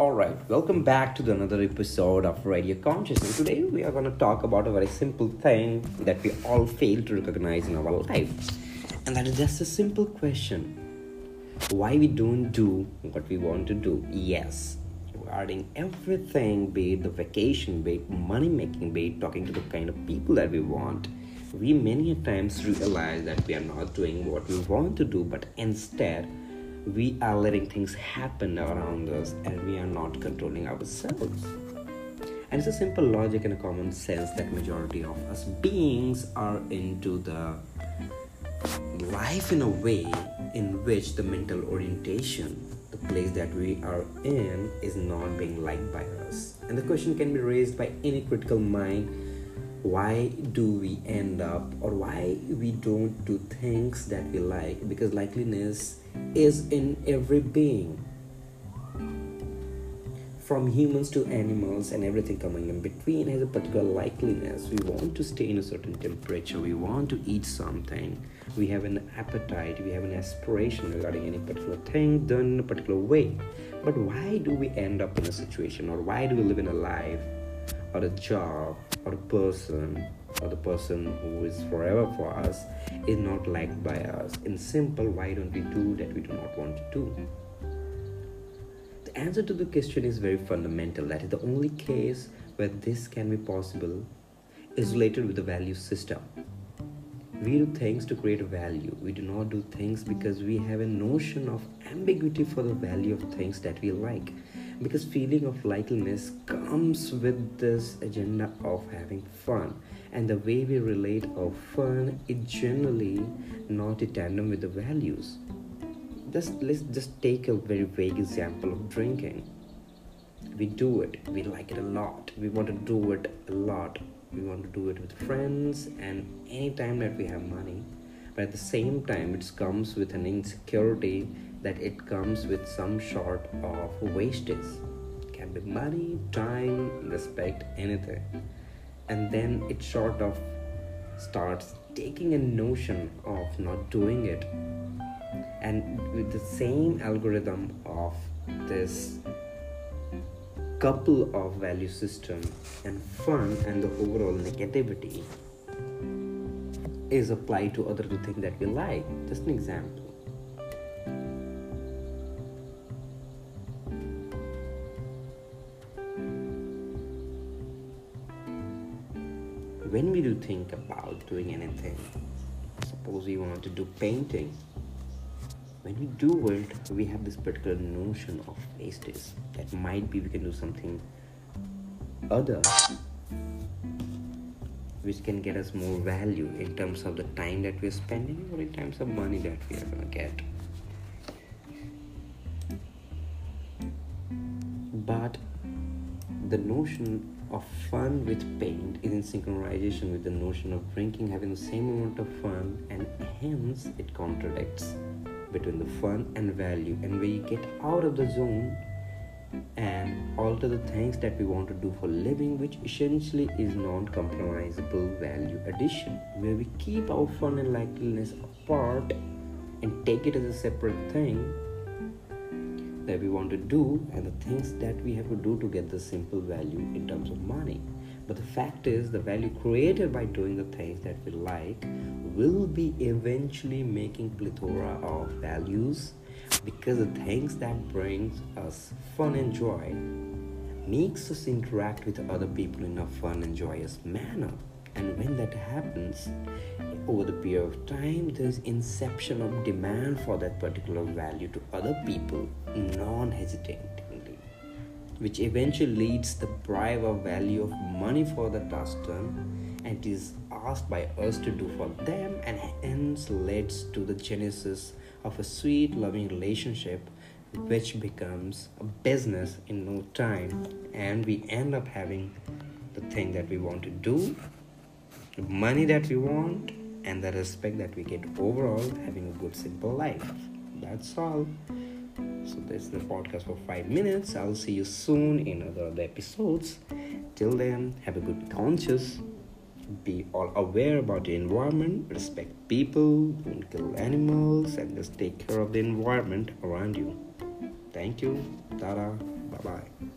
All right, welcome back to another episode of Radio Consciousness. Today we are going to talk about a very simple thing that we all fail to recognize in our life, and that is just a simple question: why we don't do what we want to do? Yes, regarding everything, be it the vacation, be it money making, be it talking to the kind of people that we want. We many times realize that we are not doing what we want to do, but instead we are letting things happen around us and we are not controlling ourselves. And it's a simple logic and a common sense that majority of us beings are into the life in a way in which the mental orientation the place that we are in is not being liked by us. And the question can be raised by any critical mind why do we end up or why we don't do things that we like? Because likeliness is in every being. From humans to animals and everything coming in between has a particular likeliness. We want to stay in a certain temperature. We want to eat something. We have an appetite. We have an aspiration regarding any particular thing done in a particular way. But why do we end up in a situation or why do we live in a life or a job or a person or the person who is forever for us is not liked by us. In simple why don't we do that we do not want to do? The answer to the question is very fundamental. That is the only case where this can be possible is related with the value system. We do things to create a value. We do not do things because we have a notion of ambiguity for the value of things that we like because feeling of likeliness comes with this agenda of having fun. And the way we relate our fun is generally not in tandem with the values. Just let's just take a very vague example of drinking. We do it. We like it a lot. We want to do it a lot. We want to do it with friends and anytime that we have money but at the same time it comes with an insecurity that it comes with some sort of wastage it can be money time respect anything. And then it sort of starts taking a notion of not doing it. And with the same algorithm of this couple of value system and fun and the overall negativity is applied to other things that we like. Just an example. When we do think about doing anything, suppose we want to do painting, when we do it, we have this particular notion of wastage that might be we can do something other which can get us more value in terms of the time that we're spending or in terms of money that we are gonna get. But the notion of fun with paint is in synchronization with the notion of drinking having the same amount of fun and hence it contradicts between the fun and value and when you get out of the zone and alter the things that we want to do for living which essentially is non-compromisable value addition where we keep our fun and likeliness apart and take it as a separate thing that we want to do and the things that we have to do to get the simple value in terms of money. But the fact is, the value created by doing the things that we like will be eventually making plethora of values because the things that brings us fun and joy makes us interact with other people in a fun and joyous manner. And when that happens over the period of time there's inception of demand for that particular value to other people non-hesitatingly which eventually leads the bribe of value of money for the task done and is asked by us to do for them and hence leads to the genesis of a sweet loving relationship which becomes a business in no time and we end up having the thing that we want to do the money that we want and the respect that we get overall having a good simple life. That's all. So this is the podcast for five minutes. I'll see you soon in other episodes. Till then have a good conscious be all aware about the environment respect people don't kill animals and just take care of the environment around you thank you Tara. Bye bye.